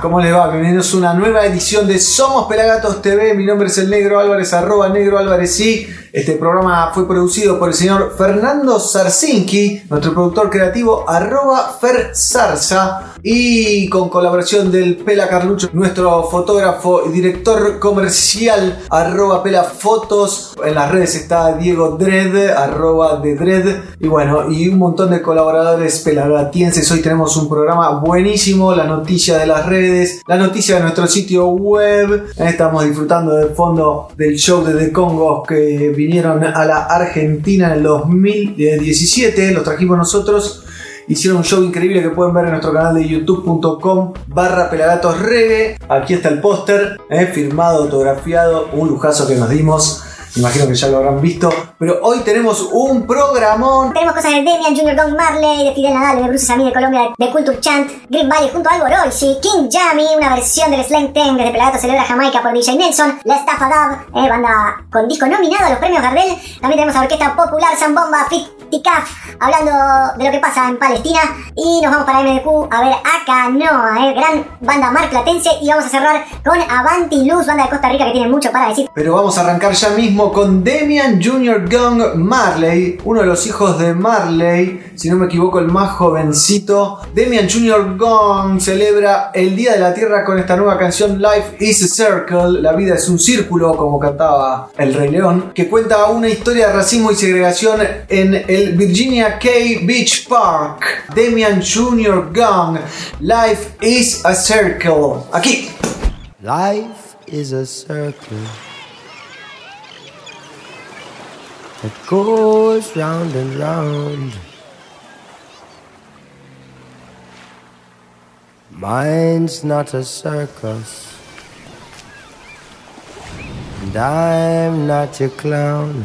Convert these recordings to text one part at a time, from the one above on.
¿cómo les va? Bienvenidos a una nueva edición de Somos Pelagatos TV. Mi nombre es el Negro Álvarez, arroba Negro Álvarez sí. Este programa fue producido por el señor Fernando Sarsinki, nuestro productor creativo, arroba Fer Zarza, y con colaboración del Pela Carlucho, nuestro fotógrafo y director comercial, arroba Pela Fotos. En las redes está Diego Dredd, arroba de Dredd, y bueno, y un montón de colaboradores pelagatienses. Hoy tenemos un programa buenísimo, la noticia de las redes, la noticia de nuestro sitio web. Estamos disfrutando del fondo del show de The Congos que vinieron a la Argentina en el 2017, los trajimos nosotros. Hicieron un show increíble que pueden ver en nuestro canal de youtube.com barra pelagatos reggae. Aquí está el póster, eh, firmado, autografiado, un lujazo que nos dimos. Imagino que ya lo habrán visto. Pero hoy tenemos un programón. Tenemos cosas de Demian Jr. Don Marley, de Fidel Nadal, de Bruce Sammy de Colombia, de Culture Chant, Green Valley junto a Olsi, King Jammy, una versión del Slang Ten desde Pelagato Celebra Jamaica por DJ Nelson, La Estafa Dub, eh, banda con disco nominado a los premios Gardel. También tenemos a Orquesta Popular Zambomba, Fit Ticaf, hablando de lo que pasa en Palestina. Y nos vamos para MDQ a ver a Canoa, eh, gran banda marplatense. Y vamos a cerrar con Avanti Luz, banda de Costa Rica que tiene mucho para decir. Pero vamos a arrancar ya mismo con Demian Jr. Gong Marley, uno de los hijos de Marley, si no me equivoco, el más jovencito. Demian Jr. Gong celebra el Día de la Tierra con esta nueva canción Life is a Circle, la vida es un círculo, como cantaba el Rey León, que cuenta una historia de racismo y segregación en el Virginia K Beach Park. Demian Jr. Gong, Life is a Circle. Aquí. Life is a circle that goes round and round. Mine's not a circus, and I'm not your clown.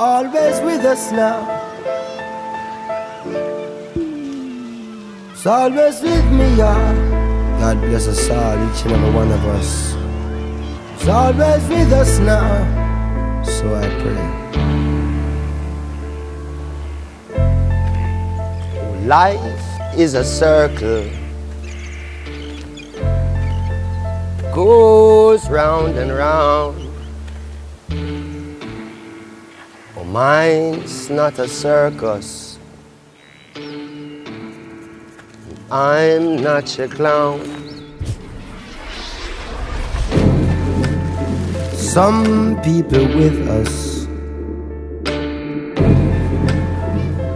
Always with us now. It's always with me, y'all. God bless us all, each and every one of us. It's always with us now. So I pray. Life is a circle. Goes round and round. Mine's not a circus. I'm not your clown. Some people with us,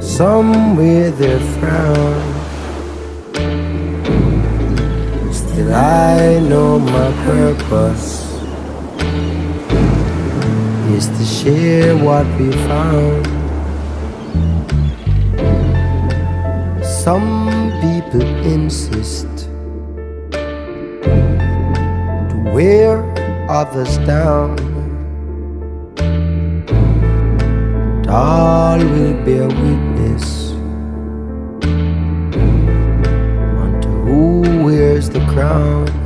some with their frown. Still, I know my purpose to share what we found. Some people insist to wear others down. And all will bear witness unto who wears the crown.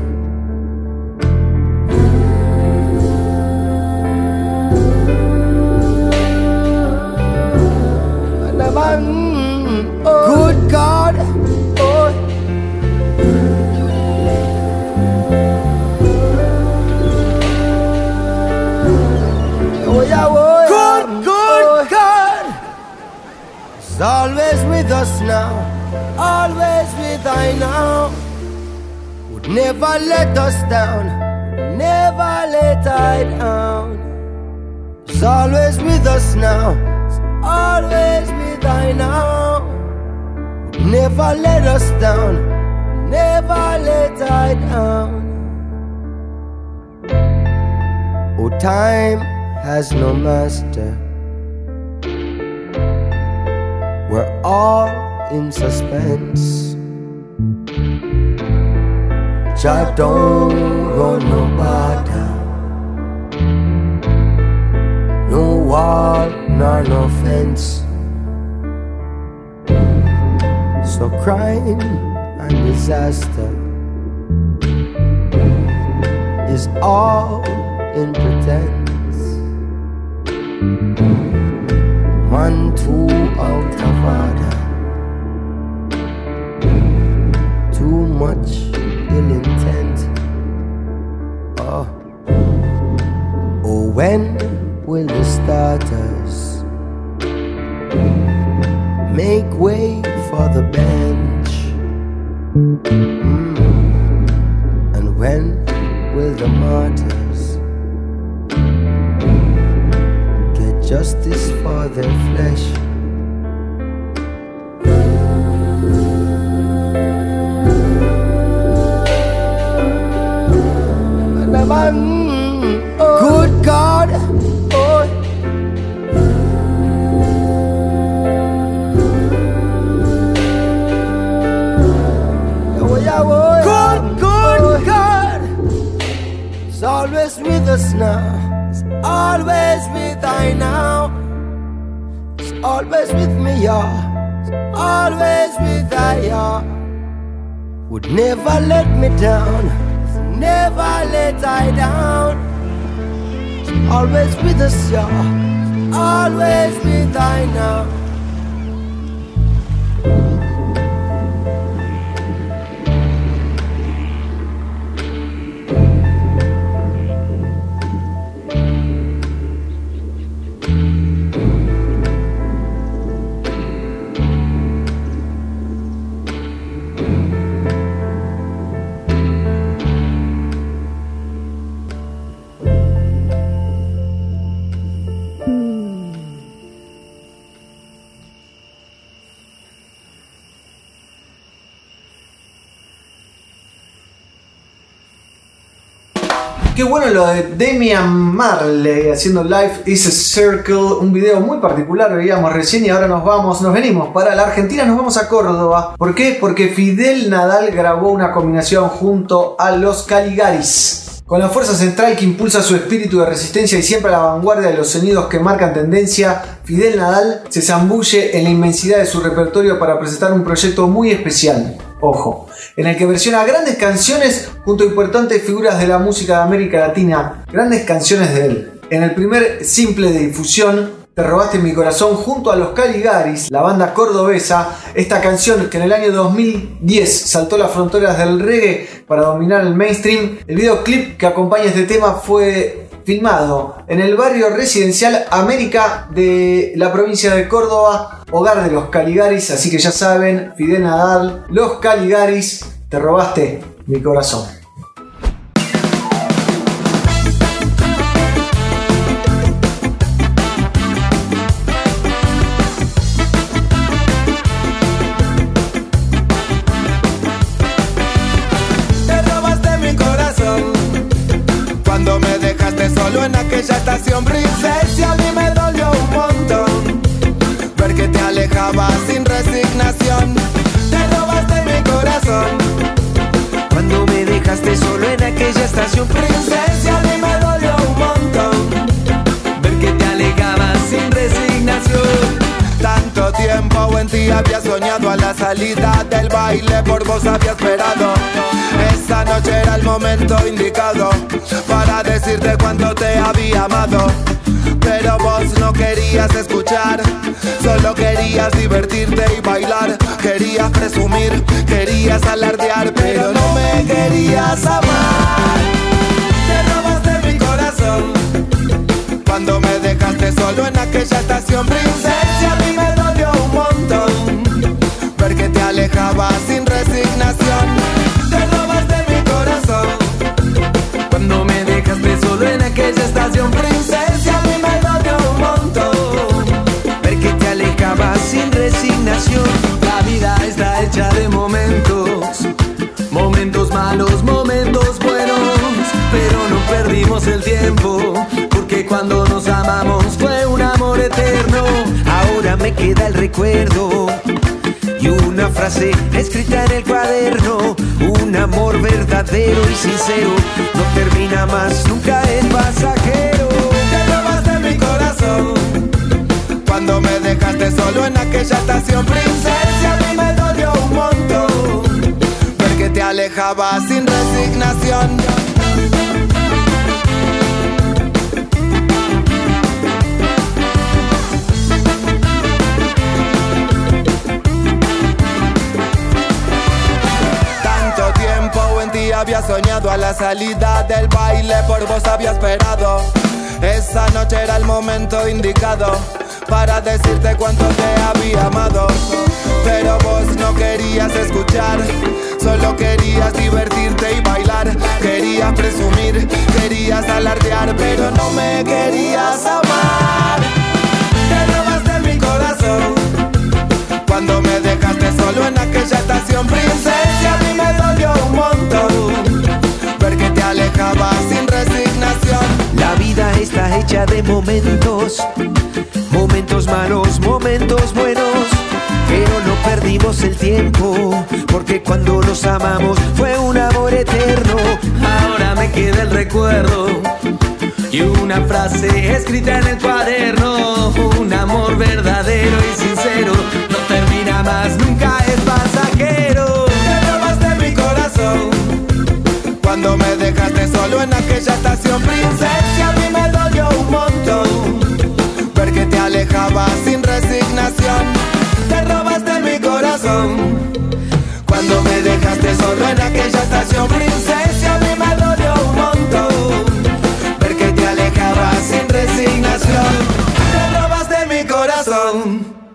Good God, oh. Oh, yeah, oh, Good, good oh. God. It's always with us now, always with I now. Would never let us down, never let I down. It's always with us now, always with I now. Never let us down, never let I down. Oh, time has no master. We're all in suspense. Child, don't go nobody. No wall nor no fence. So crime and disaster is all in pretense. Qué bueno lo de Demian Marley haciendo Life is a Circle, un video muy particular, veíamos recién y ahora nos vamos, nos venimos para la Argentina, nos vamos a Córdoba. ¿Por qué? Porque Fidel Nadal grabó una combinación junto a los Caligaris. Con la fuerza central que impulsa su espíritu de resistencia y siempre a la vanguardia de los sonidos que marcan tendencia, Fidel Nadal se zambulle en la inmensidad de su repertorio para presentar un proyecto muy especial. Ojo, en el que versiona grandes canciones junto a importantes figuras de la música de América Latina, grandes canciones de él. En el primer simple de difusión, Te robaste mi corazón junto a los Caligaris, la banda cordobesa, esta canción que en el año 2010 saltó las fronteras del reggae para dominar el mainstream, el videoclip que acompaña este tema fue filmado en el barrio residencial América de la provincia de Córdoba, hogar de los Caligaris, así que ya saben, Fidel Nadal, los Caligaris, te robaste mi corazón. En ti había soñado a la salida del baile por vos había esperado. Esa noche era el momento indicado para decirte cuánto te había amado. Pero vos no querías escuchar, solo querías divertirte y bailar, querías presumir, querías alardear, pero no me querías amar. Te robaste mi corazón, cuando me dejaste solo en aquella estación. Princesa a mí me alejabas sin resignación. Te robaste mi corazón. Cuando me dejaste solo en aquella estación princesa mí me dolió un montón. Ver que te alejabas sin resignación. La vida está hecha de momentos. Momentos malos, momentos buenos. Pero no perdimos el tiempo. Porque cuando nos amamos fue un amor eterno. Ahora me queda el recuerdo frase escrita en el cuaderno. Un amor verdadero y sincero no termina más, nunca es pasajero. Te robaste mi corazón dejaste solo en aquella estación princesa a mí me dolió un montón ver que te alejabas sin resignación había soñado a la salida del baile por vos había esperado esa noche era el momento indicado para decirte cuánto te había amado. Pero vos no querías escuchar, solo querías divertirte y bailar. Querías presumir, querías alardear, pero no me querías amar. Te robaste mi corazón cuando me dejaste solo en aquella estación princesa. Hecha de momentos, momentos malos, momentos buenos, pero no perdimos el tiempo, porque cuando nos amamos fue un amor eterno. Ahora me queda el recuerdo y una frase escrita en el cuaderno, un amor verdadero y sincero, no termina más, nunca es pasajero. Te mi corazón cuando me dejaste solo en aquella estación princesa, a mí me dolió un montón ver que te alejabas sin resignación. Te robaste mi corazón cuando me dejaste solo en aquella estación princesa, a mí me dolió un montón ver que te alejabas sin resignación. Te robaste mi corazón.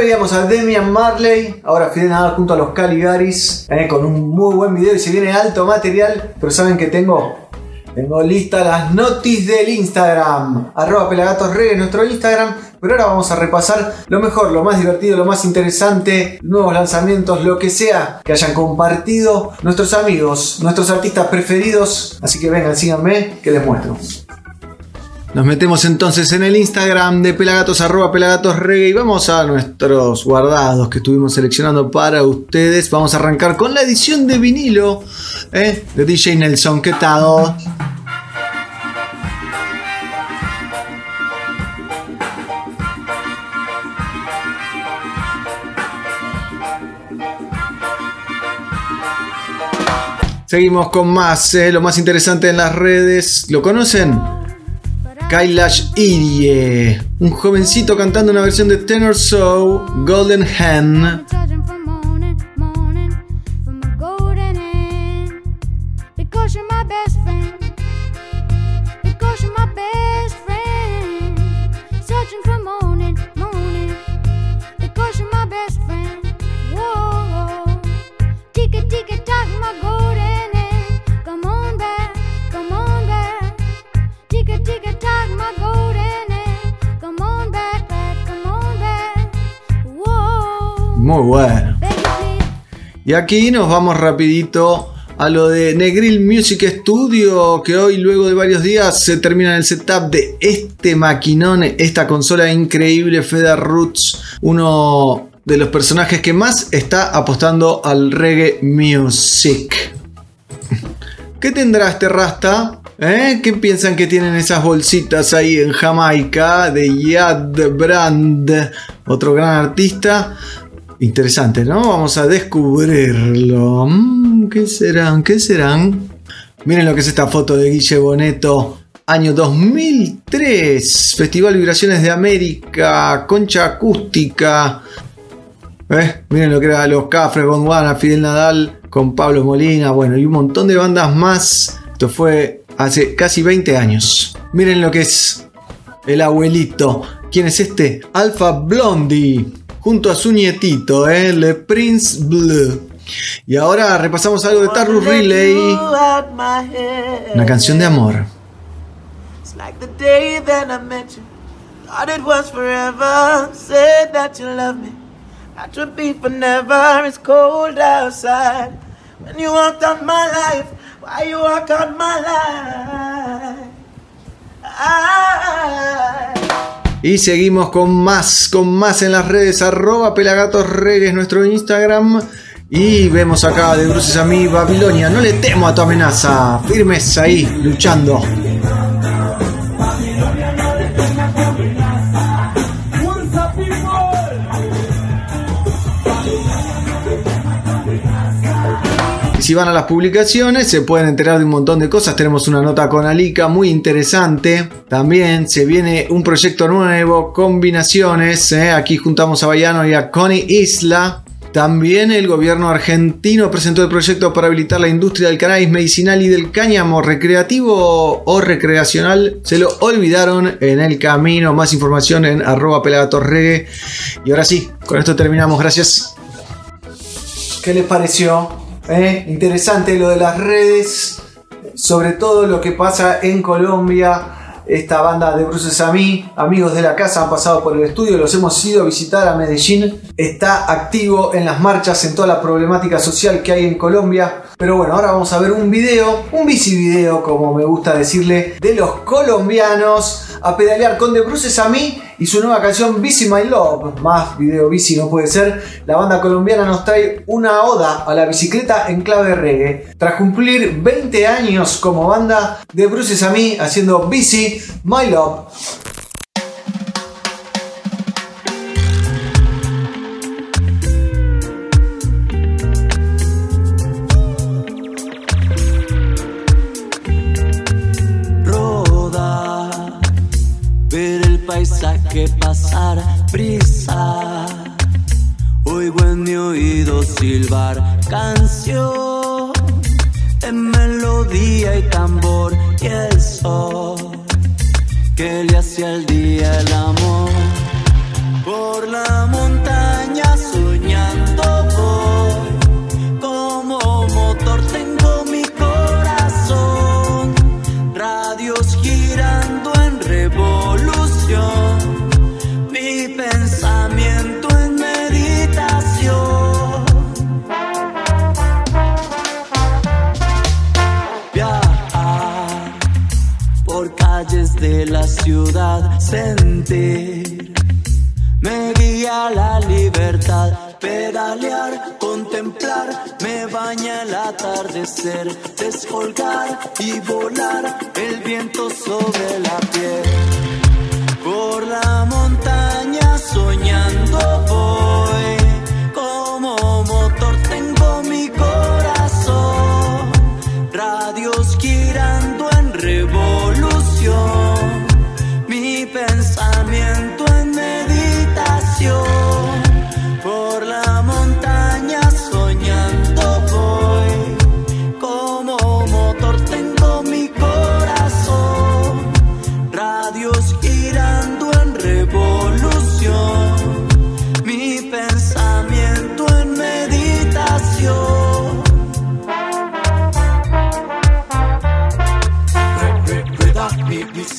Veíamos a Demian Marley, ahora Fidel Nadal junto a los Caligaris, eh, con un muy buen video y se viene alto material, pero saben que tengo, tengo listas las notis del Instagram, arroba pelagatosreggae nuestro Instagram, pero ahora vamos a repasar lo mejor, lo más divertido, lo más interesante, nuevos lanzamientos, lo que sea que hayan compartido nuestros amigos, nuestros artistas preferidos, así que vengan, síganme, que les muestro. Nos metemos entonces en el Instagram de Pelagatos, arroba Pelagatos y vamos a nuestros guardados que estuvimos seleccionando para ustedes. Vamos a arrancar con la edición de vinilo ¿eh? de DJ Nelson. ¿Qué tal? Seguimos con más, ¿eh? lo más interesante en las redes. ¿Lo conocen? Kailash Irie, un jovencito cantando una versión de Tenor Soul, Golden Hen. Muy bueno. Y aquí nos vamos rapidito a lo de Negril Music Studio, que hoy luego de varios días se termina el setup de este maquinón, esta consola increíble Feder Roots, uno de los personajes que más está apostando al reggae music. ¿Qué tendrá este Rasta? ¿Eh? ¿Qué piensan que tienen esas bolsitas ahí en Jamaica de Yad Brand, otro gran artista? Interesante, ¿no? Vamos a descubrirlo. Mm, ¿Qué serán? ¿Qué serán? Miren lo que es esta foto de Guille Boneto. Año 2003. Festival Vibraciones de América. Concha acústica. ¿Eh? Miren lo que era los Cafres, Gondwana, Fidel Nadal con Pablo Molina. Bueno, y un montón de bandas más. Esto fue hace casi 20 años. Miren lo que es el abuelito. ¿Quién es este? Alpha Blondie. Junto a su nietito, ¿eh? Le Prince Blue. Y ahora repasamos algo de Tarrus Relay. Una canción de amor. It's like the day that I met you. Thought it was forever. Said that you love me. That would be for never. It's cold outside. When you walked on my life, why you walk on my life? I Y seguimos con más, con más en las redes. Arroba Pelagatos Reggae es nuestro Instagram. Y vemos acá de Bruces a mí, Babilonia. No le temo a tu amenaza. Firmes ahí, luchando. Si van a las publicaciones se pueden enterar de un montón de cosas. Tenemos una nota con Alica muy interesante. También se viene un proyecto nuevo, combinaciones. ¿eh? Aquí juntamos a Bayano y a Connie Isla. También el gobierno argentino presentó el proyecto para habilitar la industria del cannabis medicinal y del cáñamo recreativo o recreacional. Se lo olvidaron en el camino. Más información en arroba pelagatorregue. Y ahora sí, con esto terminamos. Gracias. ¿Qué les pareció? ¿Eh? Interesante lo de las redes. Sobre todo lo que pasa en Colombia esta banda de Bruce Sami, amigos de la casa, han pasado por el estudio, los hemos ido a visitar a Medellín. Está activo en las marchas, en toda la problemática social que hay en Colombia. Pero bueno, ahora vamos a ver un video, un bici video, como me gusta decirle, de los colombianos a pedalear con The Bruce Sami y su nueva canción Bici My Love. Más video bici no puede ser. La banda colombiana nos trae una oda a la bicicleta en clave reggae. Tras cumplir 20 años como banda, de Bruce Sami haciendo Bici My Love. Paisaje pasar, brisa. Oigo en mi oído silbar canción, en melodía y tambor y el sol que le hacía el día el amor. Por la montaña sentir me guía la libertad, pedalear, contemplar, me baña el atardecer, descolgar y volar, el viento sobre la piel. Por la montaña soñando voy,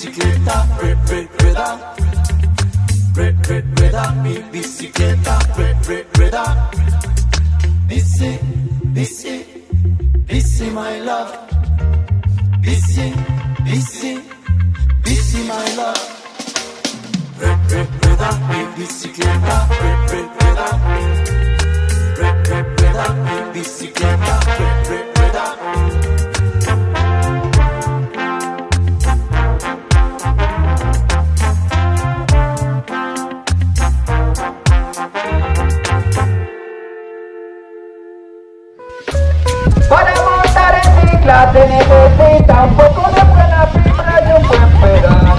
bicicleta, re- re- rueda. Re- re- Rueda mi bicicleta, re- re- rueda. Bici, bici, bici my love. Bici, bici, bici my love. Re- re- Rueda mi bicicleta, re- re- rueda. Re- re- Rueda mi bicicleta, re- re- rueda. Montar en cicla se necesita un poco de buena fibra y un buen pedal.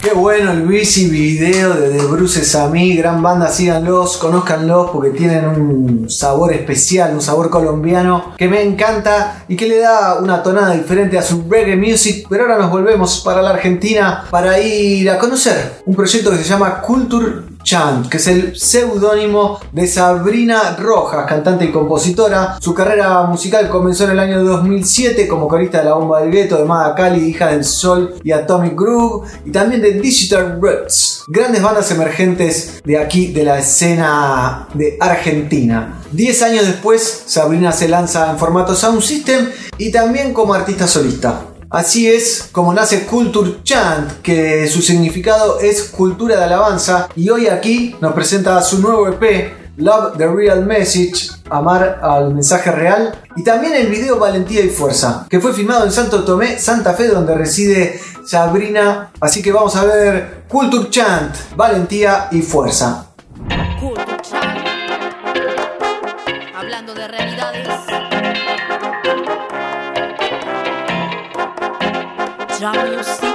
Qué bueno el bici video de The Bruces a mí, gran banda, síganlos, conózcanlos porque tienen un sabor especial, un sabor colombiano que me encanta y que le da una tonada diferente a su reggae music. Pero ahora nos volvemos para la Argentina para ir a conocer un proyecto que se llama Culture Chant, que es el seudónimo de Sabrina Rojas, cantante y compositora. Su carrera musical comenzó en el año 2007 como corista de la bomba del gueto de Mada Cali, hija del sol y Atomic Groove, y también de Digital Roots, grandes bandas emergentes de aquí, de la escena de Argentina. Diez años después, Sabrina se lanza en formato Sound System y también como artista solista. Así es como nace Culture Chant, que su significado es cultura de alabanza, y hoy aquí nos presenta su nuevo EP, Love the Real Message, Amar al mensaje real, y también el video Valentía y Fuerza, que fue filmado en Santo Tomé, Santa Fe, donde reside Sabrina. Así que vamos a ver Culture Chant, Valentía y Fuerza. hablando de realidades. Trap music. Valentía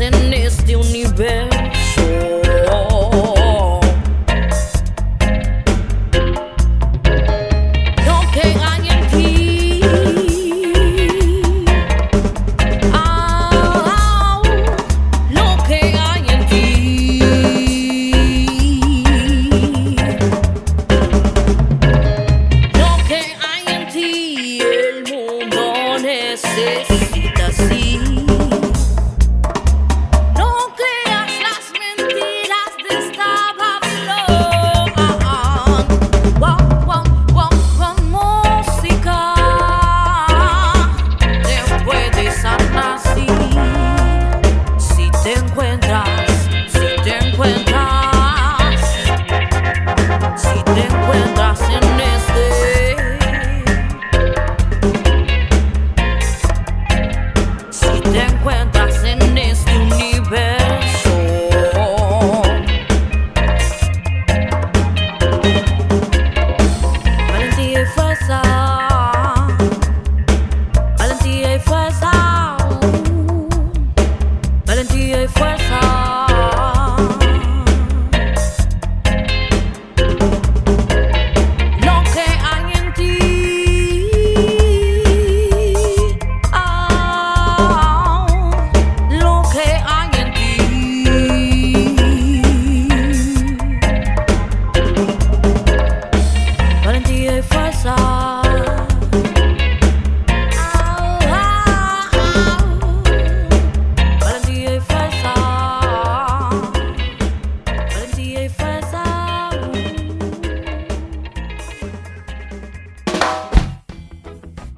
dancing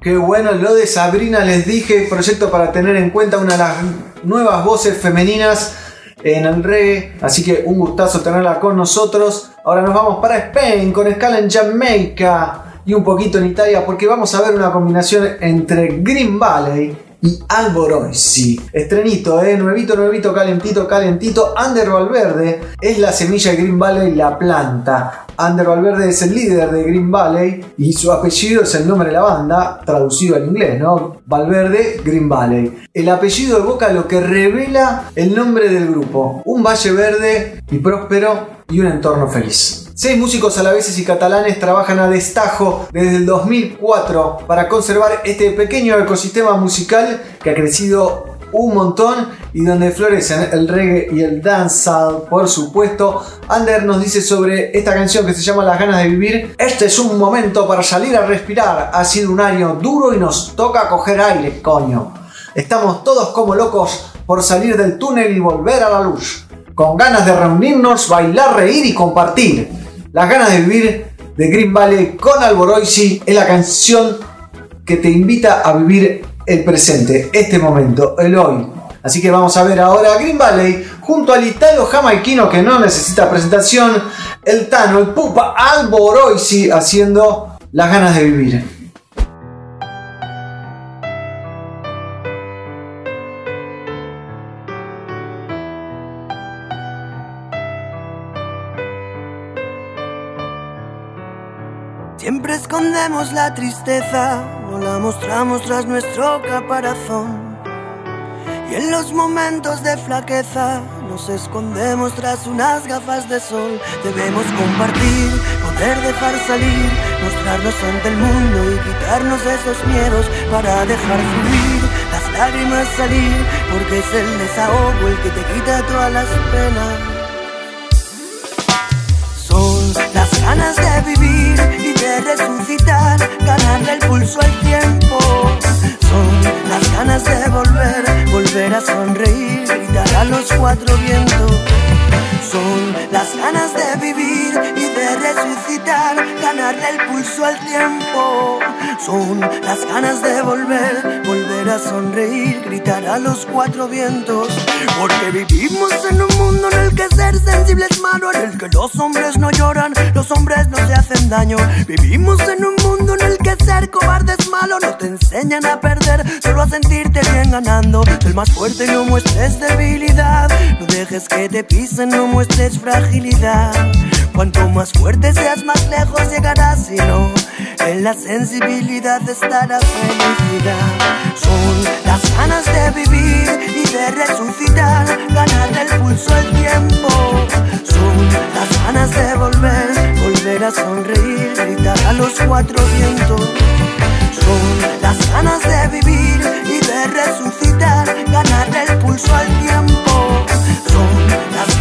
Qué bueno lo de Sabrina, les dije, proyecto para tener en cuenta una de las nuevas voces femeninas en el reggae, así que un gustazo tenerla con nosotros. Ahora nos vamos para Spain con escala en Jamaica y un poquito en Italia porque vamos a ver una combinación entre Green Valley y Alboroisi. Estrenito, eh, nuevito, nuevito, calentito, calentito. Ander Valverde es la semilla de Green Valley, la planta. Ander Valverde es el líder de Green Valley y su apellido es el nombre de la banda, traducido al inglés, ¿no? Valverde, Green Valley. El apellido evoca lo que revela el nombre del grupo: un valle verde y próspero y un entorno feliz. Seis músicos alaveses y catalanes trabajan a destajo desde el 2004 para conservar este pequeño ecosistema musical que ha crecido un montón y donde florecen el reggae y el dancehall, por supuesto. Ander nos dice sobre esta canción que se llama Las ganas de vivir. Este es un momento para salir a respirar. Ha sido un año duro y nos toca coger aire, coño. Estamos todos como locos por salir del túnel y volver a la luz. Con ganas de reunirnos, bailar, reír y compartir. Las ganas de vivir de Green Valley con Alboroisi es la canción que te invita a vivir el presente, este momento, el hoy. Así que vamos a ver ahora a Green Valley junto al italo jamaiquino que no necesita presentación, el Tano, el Pupa Alboroisi haciendo las ganas de vivir. Escondemos la tristeza, no la mostramos tras nuestro caparazón. Y en los momentos de flaqueza nos escondemos tras unas gafas de sol. Debemos compartir, poder dejar salir, mostrarnos ante el mundo y quitarnos esos miedos para dejar fluir las lágrimas salir, porque es el desahogo el que te quita todas las penas. Resucitar, ganarle el pulso al tiempo. Son las ganas de volver, volver a sonreír, gritar a los cuatro vientos. Son las ganas de vivir y de resucitar, ganarle el pulso al tiempo. Son las ganas de volver, volver a sonreír, gritar a los cuatro vientos. Porque vivimos en un mundo en el que ser sensible es malo, en el que los hombres no lloran, los hombres no se hacen daño. Vivimos en un mundo en el que ser cobarde es malo, no te enseñan a perder, solo a sentirte bien ganando. El más fuerte, no muestres debilidad, no dejes que te pisen, no muestres fragilidad. Cuanto más fuerte seas, más lejos llegarás, si no, en la sensibilidad está la felicidad. Son las ganas de vivir y de resucitar, ganarle el pulso al tiempo. Son las ganas de volver, volver a sonreír, gritar a los cuatro vientos. Son las ganas de vivir y de resucitar, ganarle el pulso al tiempo.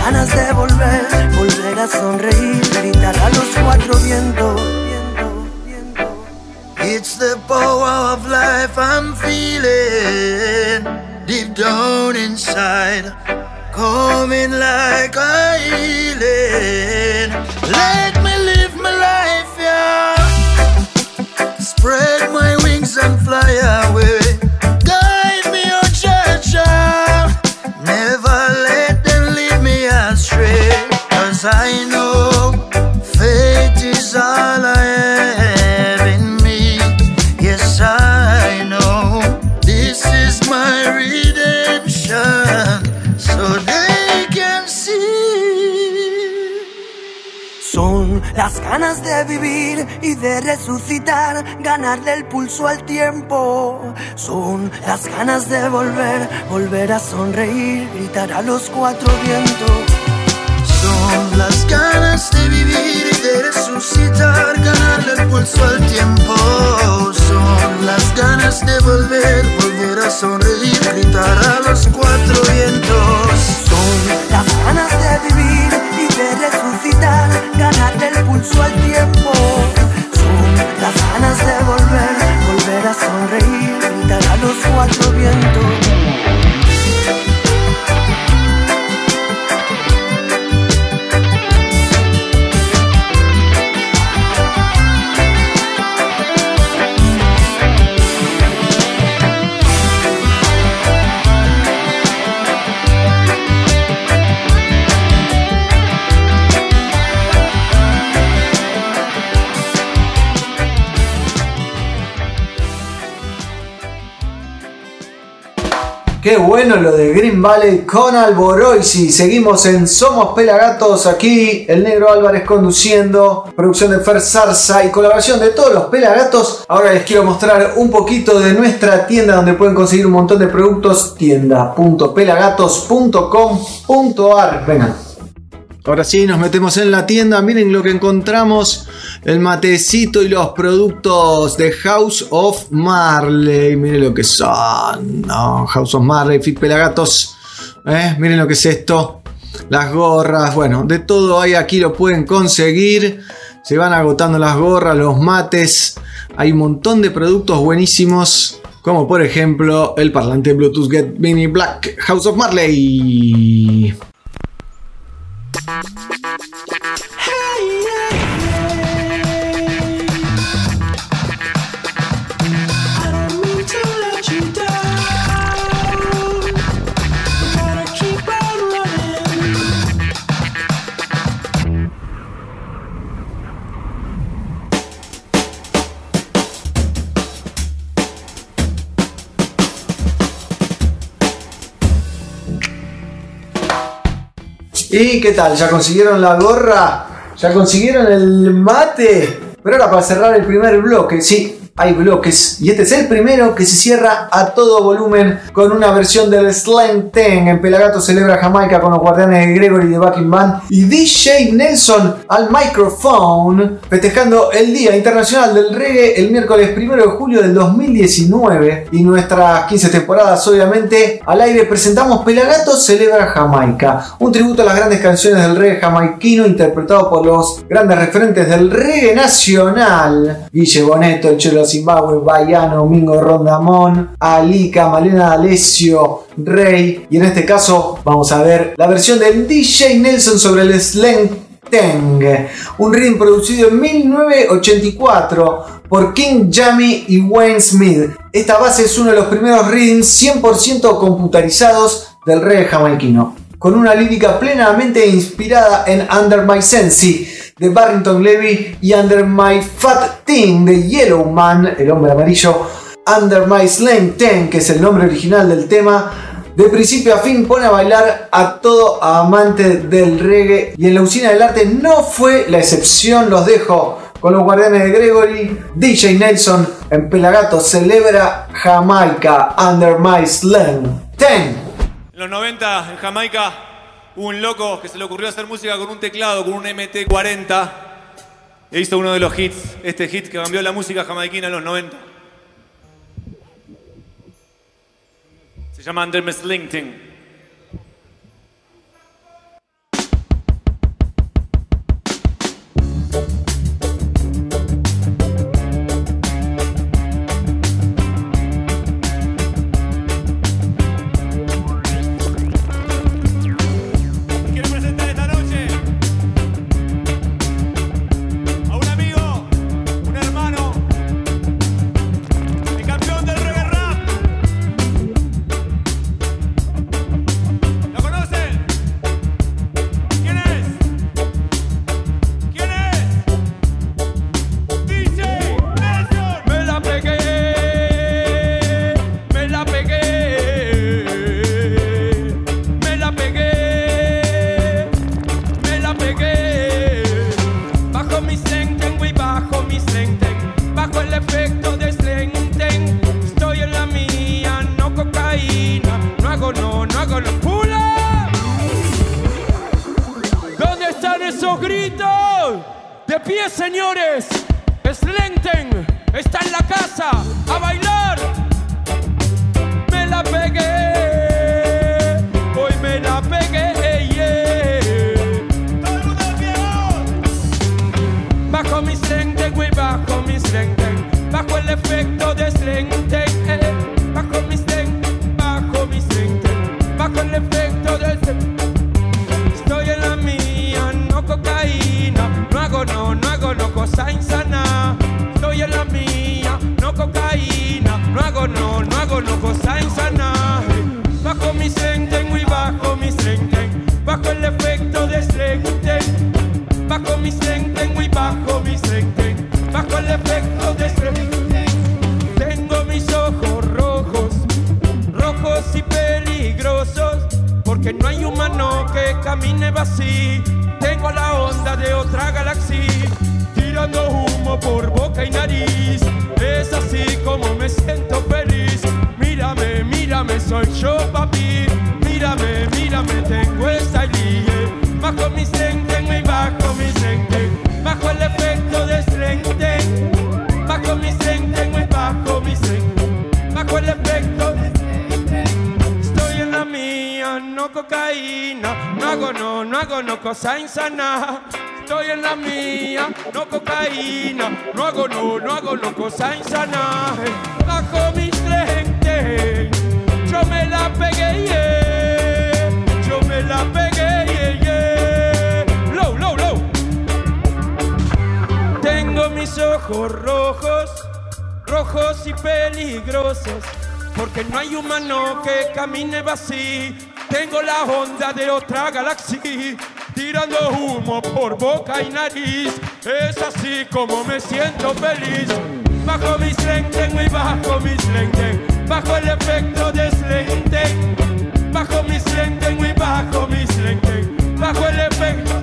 Ganas de volver, volver a sonreír, gritar a los cuatro vientos. It's the power of life I'm feeling deep down inside, coming like a healing. Let vivir y de resucitar, ganarle el pulso al tiempo. Son las ganas de volver, volver a sonreír, gritar a los cuatro vientos. Son las ganas de vivir y de resucitar, ganarle el pulso al tiempo. Son las ganas de volver, volver a sonreír, gritar a los cuatro vientos. Son las ganas de vivir resucitar, ganarle el pulso al tiempo. Son las ganas de volver, volver a sonreír, gritar a los cuatro vientos. Qué bueno lo de Green Valley con Alboroisi. Seguimos en Somos Pelagatos. Aquí el negro Álvarez conduciendo. Producción de Fer Zarza y colaboración de todos los Pelagatos. Ahora les quiero mostrar un poquito de nuestra tienda donde pueden conseguir un montón de productos. Tienda.pelagatos.com.ar. Vengan. Ahora sí, nos metemos en la tienda. Miren lo que encontramos: el matecito y los productos de House of Marley. Miren lo que son. No, House of Marley, Fit Pelagatos. ¿Eh? Miren lo que es esto. Las gorras. Bueno, de todo hay aquí, lo pueden conseguir. Se van agotando las gorras, los mates. Hay un montón de productos buenísimos. Como por ejemplo el parlante Bluetooth Get Mini Black House of Marley. Bye. ¿Y qué tal? ¿Ya consiguieron la gorra? ¿Ya consiguieron el mate? Pero ahora para cerrar el primer bloque, sí, hay bloques. Y este es el primero que se cierra a todo volumen con una versión del Slang Ten. En Pelagato celebra Jamaica con los guardianes de Gregory de Backing Band y DJ Nelson al microphone, festejando el Día Internacional del Reggae el miércoles 1 de julio del 2019. Y nuestras 15 temporadas, obviamente, al aire presentamos Pelagato celebra Jamaica, un tributo a las grandes canciones del reggae jamaiquino interpretado por los grandes referentes del reggae nacional: Guille el Chelo Zimbabue, Bayano, Mingo Rondamón, Alica, Malena D'Alessio, Rey. Y en este caso vamos a ver la versión del DJ Nelson sobre el slang Teng, un ritmo producido en 1984 por King Jammy y Wayne Smith. Esta base es uno de los primeros rhythms 100% computarizados del reggae jamaiquino, con una lírica plenamente inspirada en Under My Sensi de Barrington Levy y Under My Fat Thing de Yellow Man, el hombre amarillo, Under My Slang Ten, que es el nombre original del tema. De principio a fin pone a bailar a todo amante del reggae y en la usina del arte no fue la excepción, los dejo con los guardianes de Gregory, DJ Nelson en Pelagato celebra Jamaica Under My Slang Ten. En los 90 en Jamaica un loco que se le ocurrió hacer música con un teclado, con un MT40 e hizo uno de los hits, este hit que cambió la música jamaiquina en los 90. Se llama Under Sling señores. Slenten está en la casa a bailar. Me la pegué, hoy me la pegué. Bajo mi slenten, güey, bajo mi slenten, bajo el efecto No hago no, no hago no cosa insana. Bajo mi senten y bajo mi senten. Bajo el efecto de senten. Bajo mi senten y bajo mi senten. Bajo el efecto de senten. Tengo mis ojos rojos, rojos y peligrosos. Porque no hay humano que camine vacío. Tengo la onda de otra galaxia, tirando humo por boca y nariz. No, no hago no cosa insana. Estoy en la mía, no cocaína. No hago no, no hago no cosa insana. Bajo mis lentes, yo me la pegué, yeah. Yo me la pegué, yeah, yeah. Low, low, low. Tengo mis ojos rojos, rojos y peligrosos. Porque no hay humano que camine vacío. Tengo la onda de otra galaxia, tirando humo por boca y nariz. Es así como me siento feliz. Bajo mis lentes y bajo mis lentes, bajo el efecto de lentes. Bajo mis lentes y bajo mis lentes, bajo el efecto.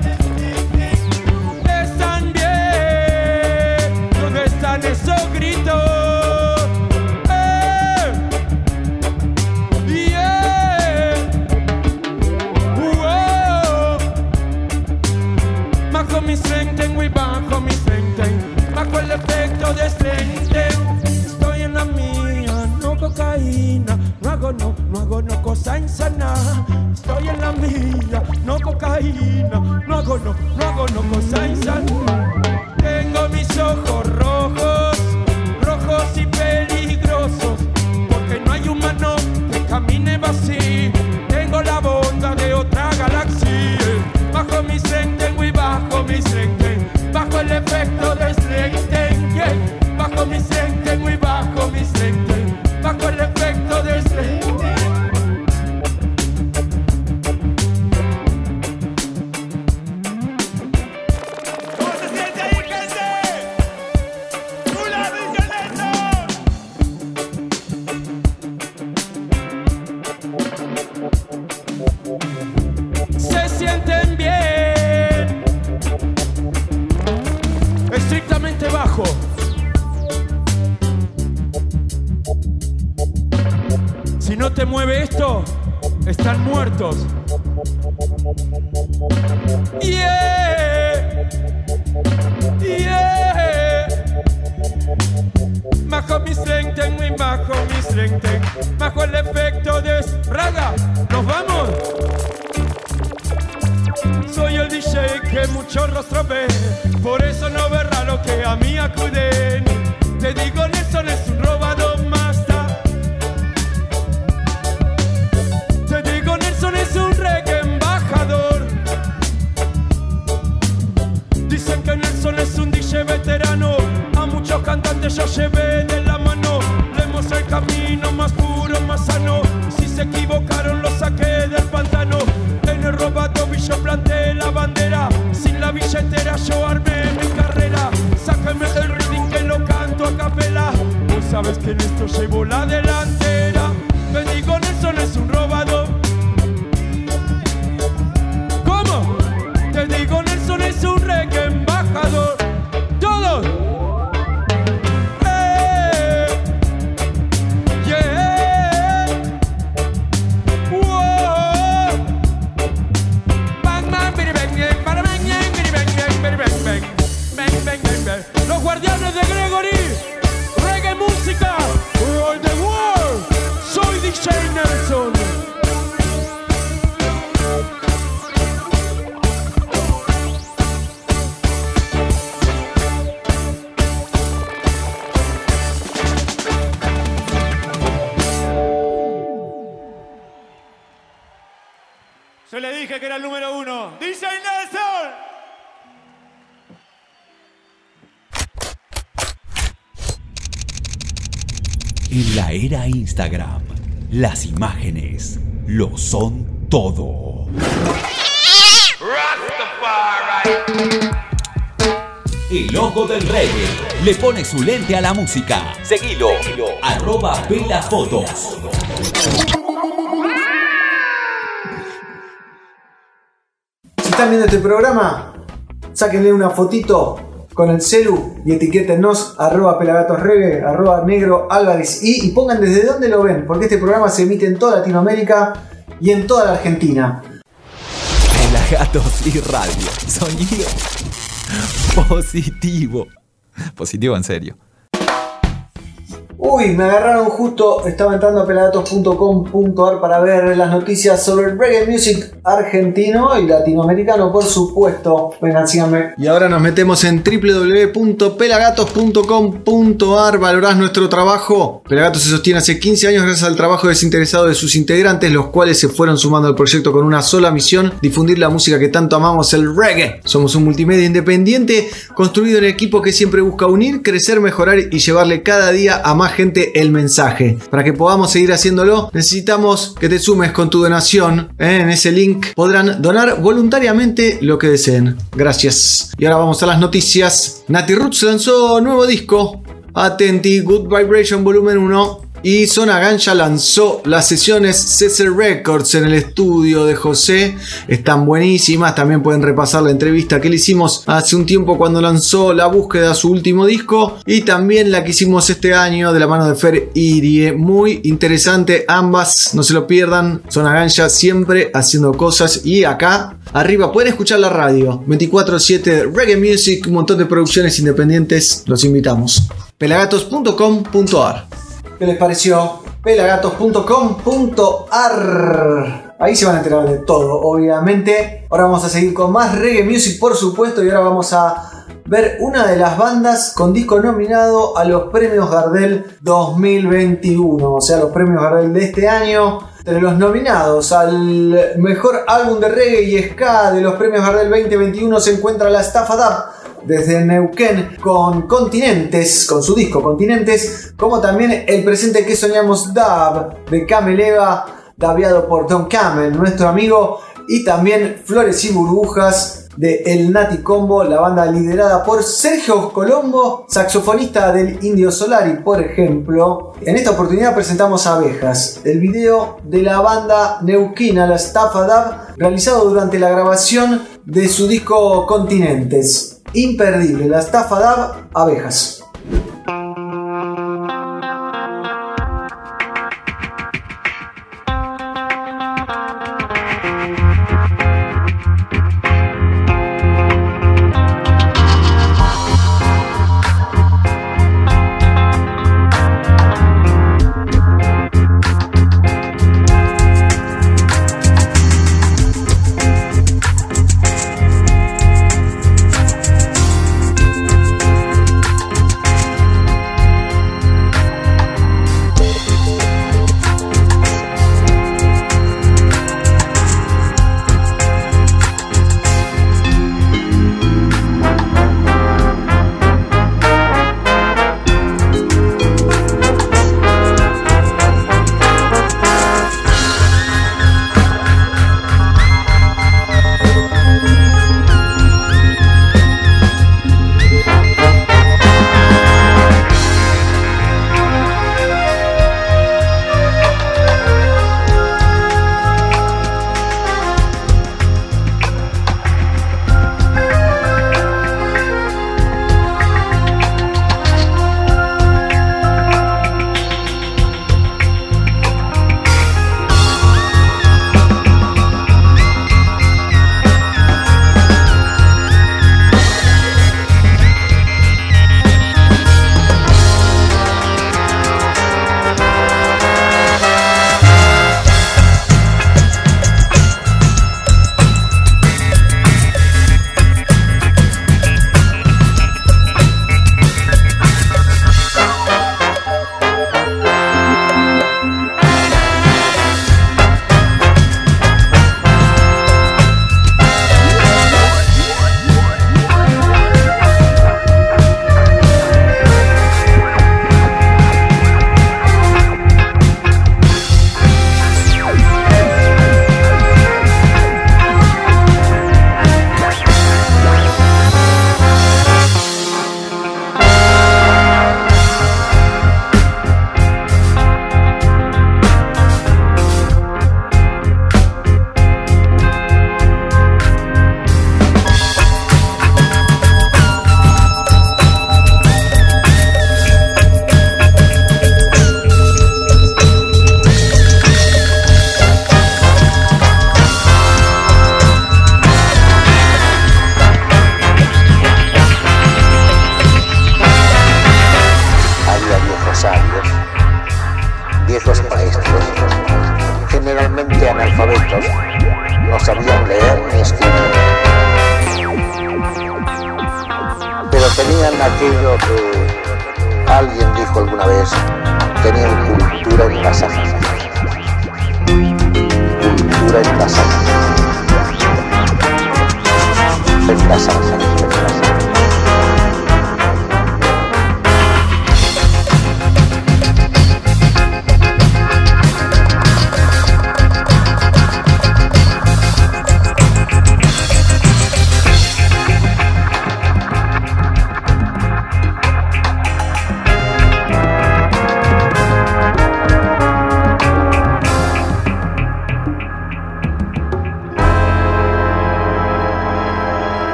Estoy en la mía, no cocaína, no hago no, no hago no cosa insana. Estoy en la mía, no cocaína, no hago no, no hago no cosa insana. Tengo mis ojos están muertos. Yeah. Yeah. Bajo mi strength, muy bajo mi strength, Le dije que era el número uno. DJ Nelson. En la era Instagram, las imágenes lo son todo. El ojo del reggae le pone su lente a la música. Seguilo. Arroba Pela Fotos. Están viendo este programa, sáquenle una fotito con el celu y etiquétenos arroba pelagatosreggae, arroba negro y, y pongan desde dónde lo ven, porque este programa se emite en toda Latinoamérica y en toda la Argentina. Pelagatos y radio. Sonido positivo. Positivo en serio. Uy, me agarraron justo, estaba entrando a pelagatos.com.ar para ver las noticias sobre el reggae music argentino y latinoamericano, por supuesto. Vengan, síganme. Y ahora nos metemos en www.pelagatos.com.ar. ¿Valorás nuestro trabajo? Pelagatos se sostiene hace 15 años gracias al trabajo desinteresado de sus integrantes, los cuales se fueron sumando al proyecto con una sola misión, difundir la música que tanto amamos, el reggae. Somos un multimedia independiente construido en equipo que siempre busca unir, crecer, mejorar y llevarle cada día a más gente el mensaje. Para que podamos seguir haciéndolo, necesitamos que te sumes con tu donación. ¿eh? En ese link podrán donar voluntariamente lo que deseen. Gracias. Y ahora vamos a las noticias. Nati Roots lanzó nuevo disco. Atenti, Good Vibration Volumen 1. Y Zona Ganja lanzó las sesiones Cesar Records en el estudio de José. Están buenísimas. También pueden repasar la entrevista que le hicimos hace un tiempo cuando lanzó La Búsqueda, su último disco. Y también la que hicimos este año de la mano de Fer Irie. Muy interesante ambas. No se lo pierdan. Zona Ganja siempre haciendo cosas. Y acá arriba pueden escuchar la radio. 24-7 Reggae Music. Un montón de producciones independientes. Los invitamos. pelagatos.com.ar ¿Qué les pareció? pelagatos.com.ar Ahí se van a enterar de todo, obviamente. Ahora vamos a seguir con más reggae music, por supuesto, y ahora vamos a ver una de las bandas con disco nominado a los premios Gardel 2021, o sea, los premios Gardel de este año. Entre los nominados al mejor álbum de reggae y ska de los premios Gardel 2021 se encuentra la Estafa Dab desde Neuquén con Continentes, con su disco Continentes, como también el presente que soñamos Dab de Cameleva, daviado por Don Camel, nuestro amigo, y también Flores y Burbujas de El Nati Combo, la banda liderada por Sergio Colombo, saxofonista del Indio Solari, por ejemplo. En esta oportunidad presentamos Abejas, el video de la banda neuquina, la Stafa Dab, realizado durante la grabación de su disco Continentes. Imperdible, la estafa DAB, abejas.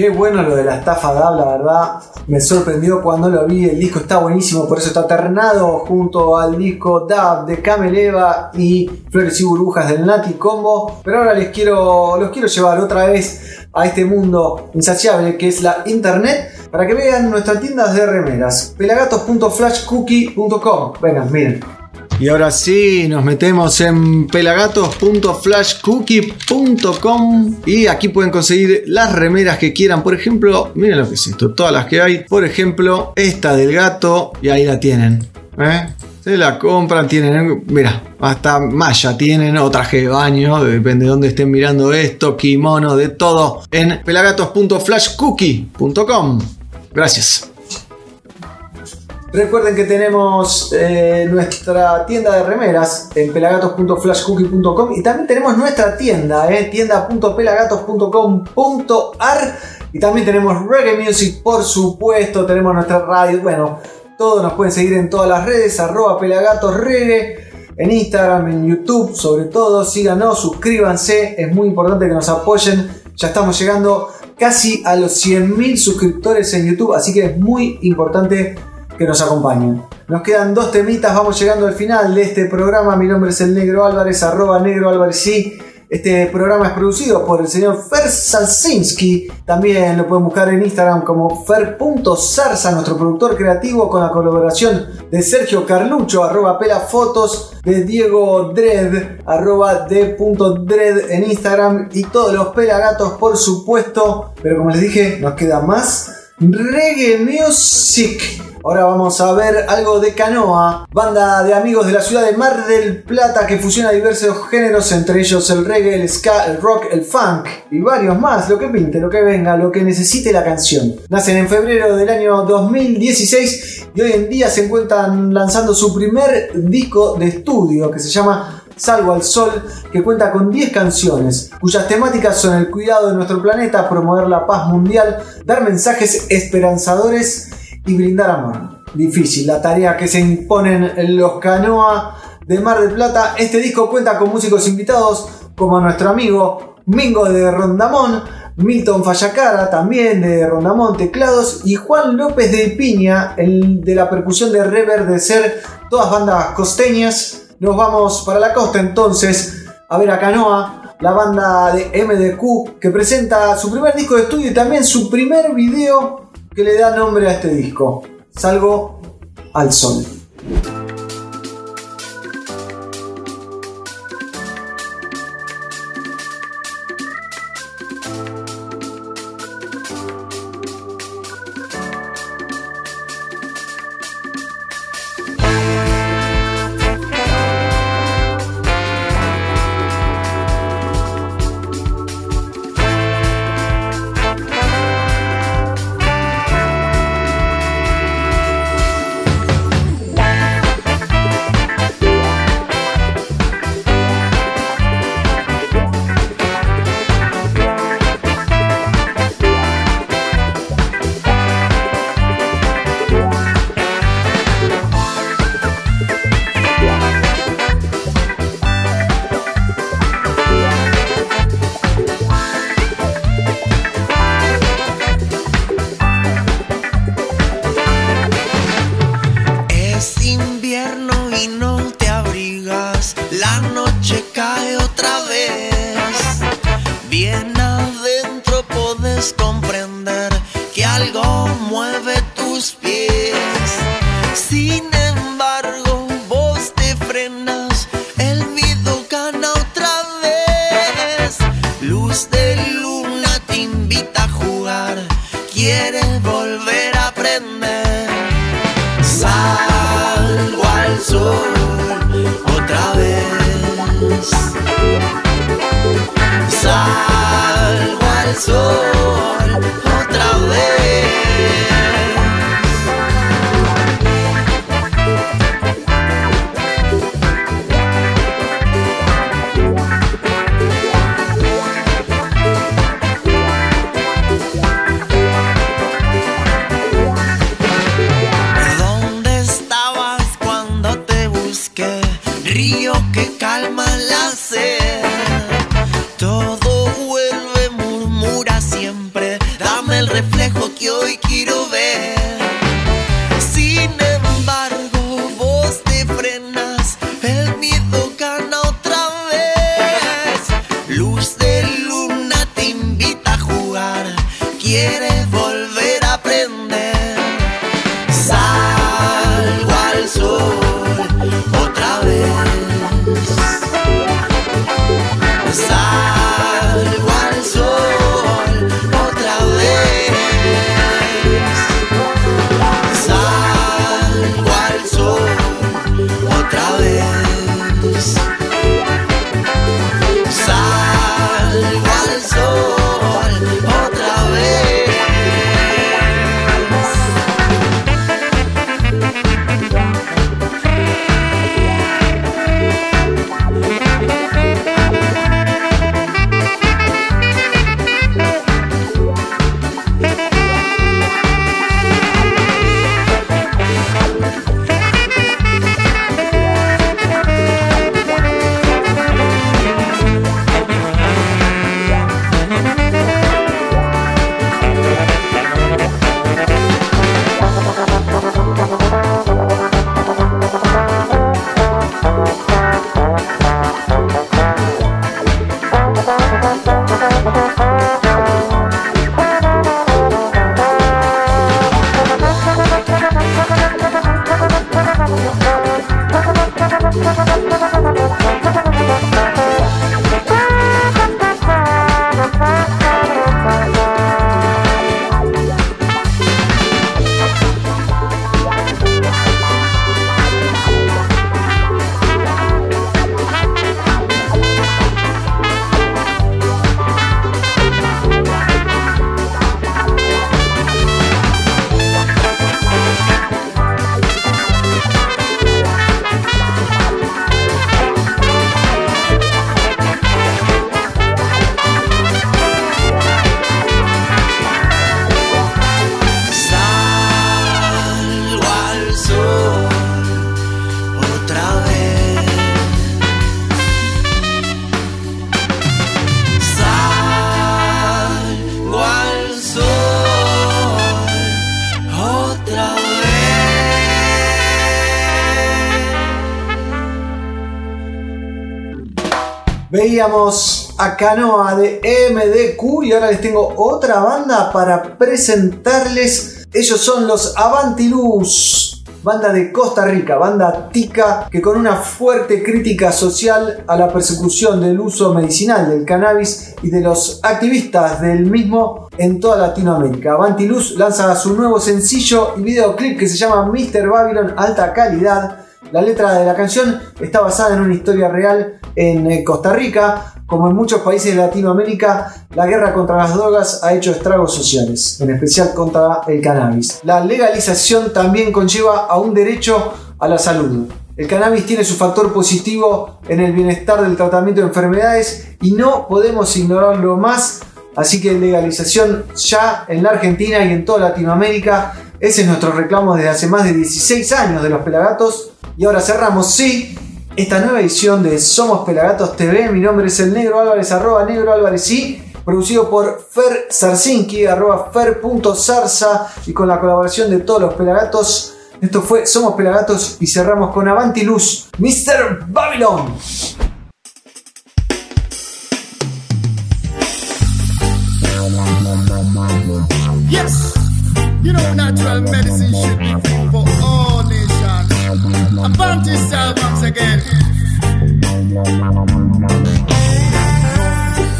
Qué bueno lo de la estafa DAB, la verdad. Me sorprendió cuando lo vi. El disco está buenísimo, por eso está alternado junto al disco DAB de Cameleva y Flores y Burbujas del Nati Combo. Pero ahora les quiero, los quiero llevar otra vez a este mundo insaciable que es la internet para que vean nuestras tiendas de remeras. pelagatos.flashcookie.com. Vengan, miren. Y ahora sí, nos metemos en pelagatos.flashcookie.com y aquí pueden conseguir las remeras que quieran. Por ejemplo, miren lo que es esto, todas las que hay. Por ejemplo, esta del gato y ahí la tienen. ¿eh? Se la compran, tienen, mira, hasta malla tienen, o traje de baño, depende de dónde estén mirando esto, kimono, de todo, en pelagatos.flashcookie.com. Gracias. Recuerden que tenemos eh, nuestra tienda de remeras en pelagatos.flashcookie.com y también tenemos nuestra tienda, eh, tienda.pelagatos.com.ar y también tenemos reggae music, por supuesto, tenemos nuestra radio, bueno, todos nos pueden seguir en todas las redes, arroba pelagatos reggae, en Instagram, en YouTube, sobre todo, síganos, suscríbanse, es muy importante que nos apoyen, ya estamos llegando casi a los 100.000 suscriptores en YouTube, así que es muy importante que nos acompañen. Nos quedan dos temitas, vamos llegando al final de este programa. Mi nombre es el Negro Álvarez, arroba Negro Álvarez. Este programa es producido por el señor Fer Salsinski. También lo pueden buscar en Instagram como fer.zarza, nuestro productor creativo, con la colaboración de Sergio Carlucho, arroba pela fotos, de Diego Dread, arroba d.dread en Instagram y todos los pelagatos, por supuesto. Pero como les dije, nos queda más reggae music. Ahora vamos a ver algo de Canoa, banda de amigos de la ciudad de Mar del Plata que fusiona diversos géneros, entre ellos el reggae, el ska, el rock, el funk y varios más, lo que pinte, lo que venga, lo que necesite la canción. Nacen en febrero del año 2016 y hoy en día se encuentran lanzando su primer disco de estudio que se llama Salvo al Sol, que cuenta con 10 canciones, cuyas temáticas son el cuidado de nuestro planeta, promover la paz mundial, dar mensajes esperanzadores y brindar amor. Difícil la tarea que se imponen los Canoa de Mar del Plata. Este disco cuenta con músicos invitados como nuestro amigo Mingo de Rondamón, Milton Fallacara también de Rondamón Teclados y Juan López de Piña, de la percusión de Rever de Ser, todas bandas costeñas. Nos vamos para la costa entonces a ver a Canoa, la banda de MDQ que presenta su primer disco de estudio y también su primer video que le da nombre a este disco. Salgo al sol. Algo mueve tus pies. Sin embargo, vos te frenas, el miedo gana otra vez. Luz de luna te invita a jugar, quiere volver a aprender. Salgo al sol otra vez. Salgo al sol A Canoa de MDQ y ahora les tengo otra banda para presentarles. Ellos son los Avantilus, banda de Costa Rica, banda tica que con una fuerte crítica social a la persecución del uso medicinal del cannabis y de los activistas del mismo en toda Latinoamérica. Avantilus lanza su nuevo sencillo y videoclip que se llama Mr. Babylon Alta Calidad. La letra de la canción está basada en una historia real en eh, Costa Rica. Como en muchos países de Latinoamérica, la guerra contra las drogas ha hecho estragos sociales, en especial contra el cannabis. La legalización también conlleva a un derecho a la salud. El cannabis tiene su factor positivo en el bienestar del tratamiento de enfermedades y no podemos ignorarlo más. Así que legalización ya en la Argentina y en toda Latinoamérica. Ese es nuestro reclamo desde hace más de 16 años de los Pelagatos. Y ahora cerramos, sí, esta nueva edición de Somos Pelagatos TV. Mi nombre es el Negro Álvarez, arroba Negro Álvarez, sí. Producido por Fer Sarsinki, arroba fer.zarza y con la colaboración de todos los Pelagatos. Esto fue Somos Pelagatos y cerramos con Avantiluz, Mr. Babylon. Yes, you know natural medicine should be free for all nations. Avanti style once again.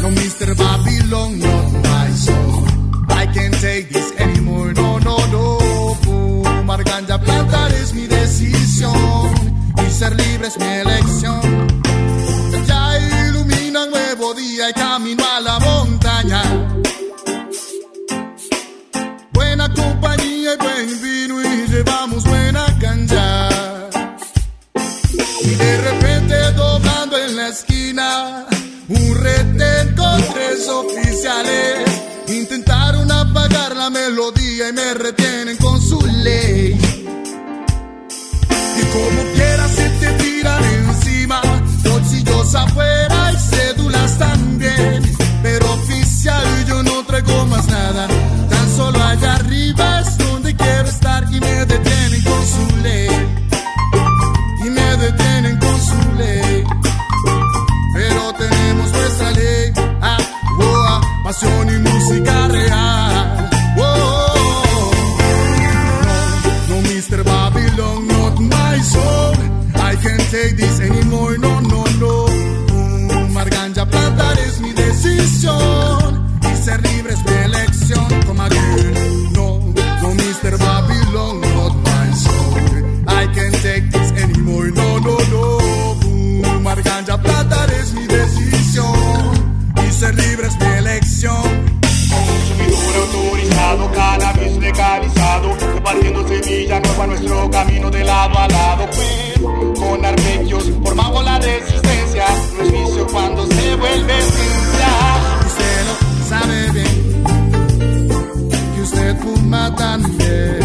No, Mr. Babylon, not my soul. I can't take this anymore. No, no, no. Fumar ganja plantar es mi decisión. Y ser libre es mi elección. Ya ilumina nuevo día y camino a la y me detienen con su ley semillas nueva nuestro camino de lado a lado. Pues, con arpegios formamos la resistencia, no es vicio cuando se vuelve ciencia. Usted lo sabe bien. Que usted fuma también.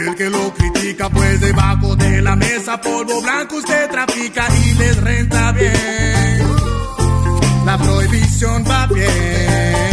Aquel que lo critica. Pues debajo de la mesa polvo blanco usted trafica y les renta bien. La prohibición va bien.